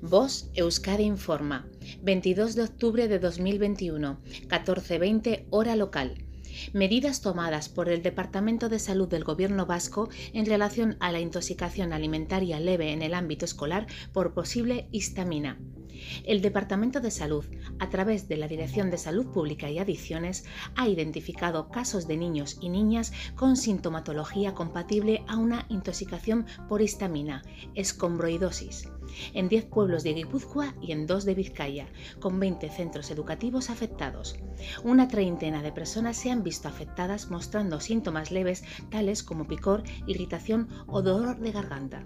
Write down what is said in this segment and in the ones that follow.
Voz Euskadi Informa, 22 de octubre de 2021, 14.20 hora local. Medidas tomadas por el Departamento de Salud del Gobierno vasco en relación a la intoxicación alimentaria leve en el ámbito escolar por posible histamina. El Departamento de Salud, a través de la Dirección de Salud Pública y Adicciones, ha identificado casos de niños y niñas con sintomatología compatible a una intoxicación por histamina, escombroidosis, en 10 pueblos de Guipúzcoa y en 2 de Vizcaya, con 20 centros educativos afectados. Una treintena de personas se han visto afectadas mostrando síntomas leves tales como picor, irritación o dolor de garganta.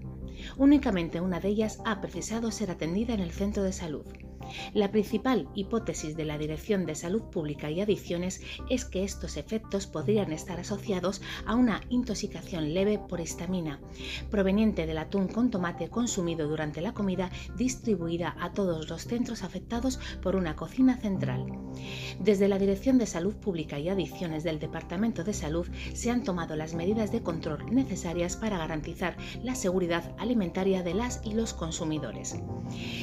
Únicamente una de ellas ha precisado ser atendida en el centro de salud. La principal hipótesis de la Dirección de Salud Pública y Adicciones es que estos efectos podrían estar asociados a una intoxicación leve por histamina, proveniente del atún con tomate consumido durante la comida distribuida a todos los centros afectados por una cocina central. Desde la Dirección de Salud Pública y Adicciones del Departamento de Salud se han tomado las medidas de control necesarias para garantizar la seguridad alimentaria de las y los consumidores.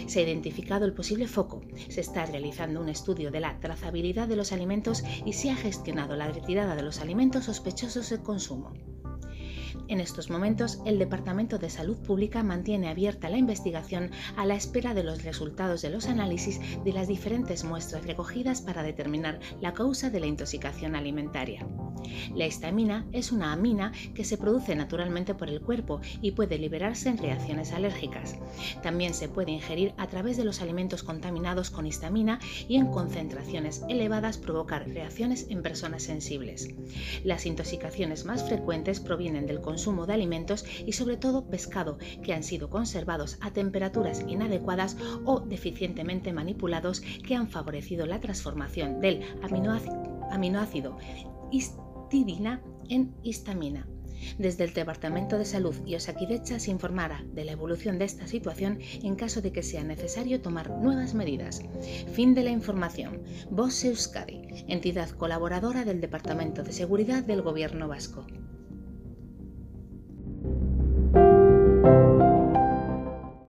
Se ha identificado el posible foco. Se está realizando un estudio de la trazabilidad de los alimentos y se ha gestionado la retirada de los alimentos sospechosos de consumo. En estos momentos, el Departamento de Salud Pública mantiene abierta la investigación a la espera de los resultados de los análisis de las diferentes muestras recogidas para determinar la causa de la intoxicación alimentaria. La histamina es una amina que se produce naturalmente por el cuerpo y puede liberarse en reacciones alérgicas. También se puede ingerir a través de los alimentos contaminados con histamina y en concentraciones elevadas provocar reacciones en personas sensibles. Las intoxicaciones más frecuentes provienen del consumo de alimentos y sobre todo pescado que han sido conservados a temperaturas inadecuadas o deficientemente manipulados que han favorecido la transformación del aminoácido, histidina en histamina. Desde el Departamento de Salud y Osakidecha se informará de la evolución de esta situación en caso de que sea necesario tomar nuevas medidas. Fin de la información. Voz Euskadi, entidad colaboradora del Departamento de Seguridad del Gobierno Vasco.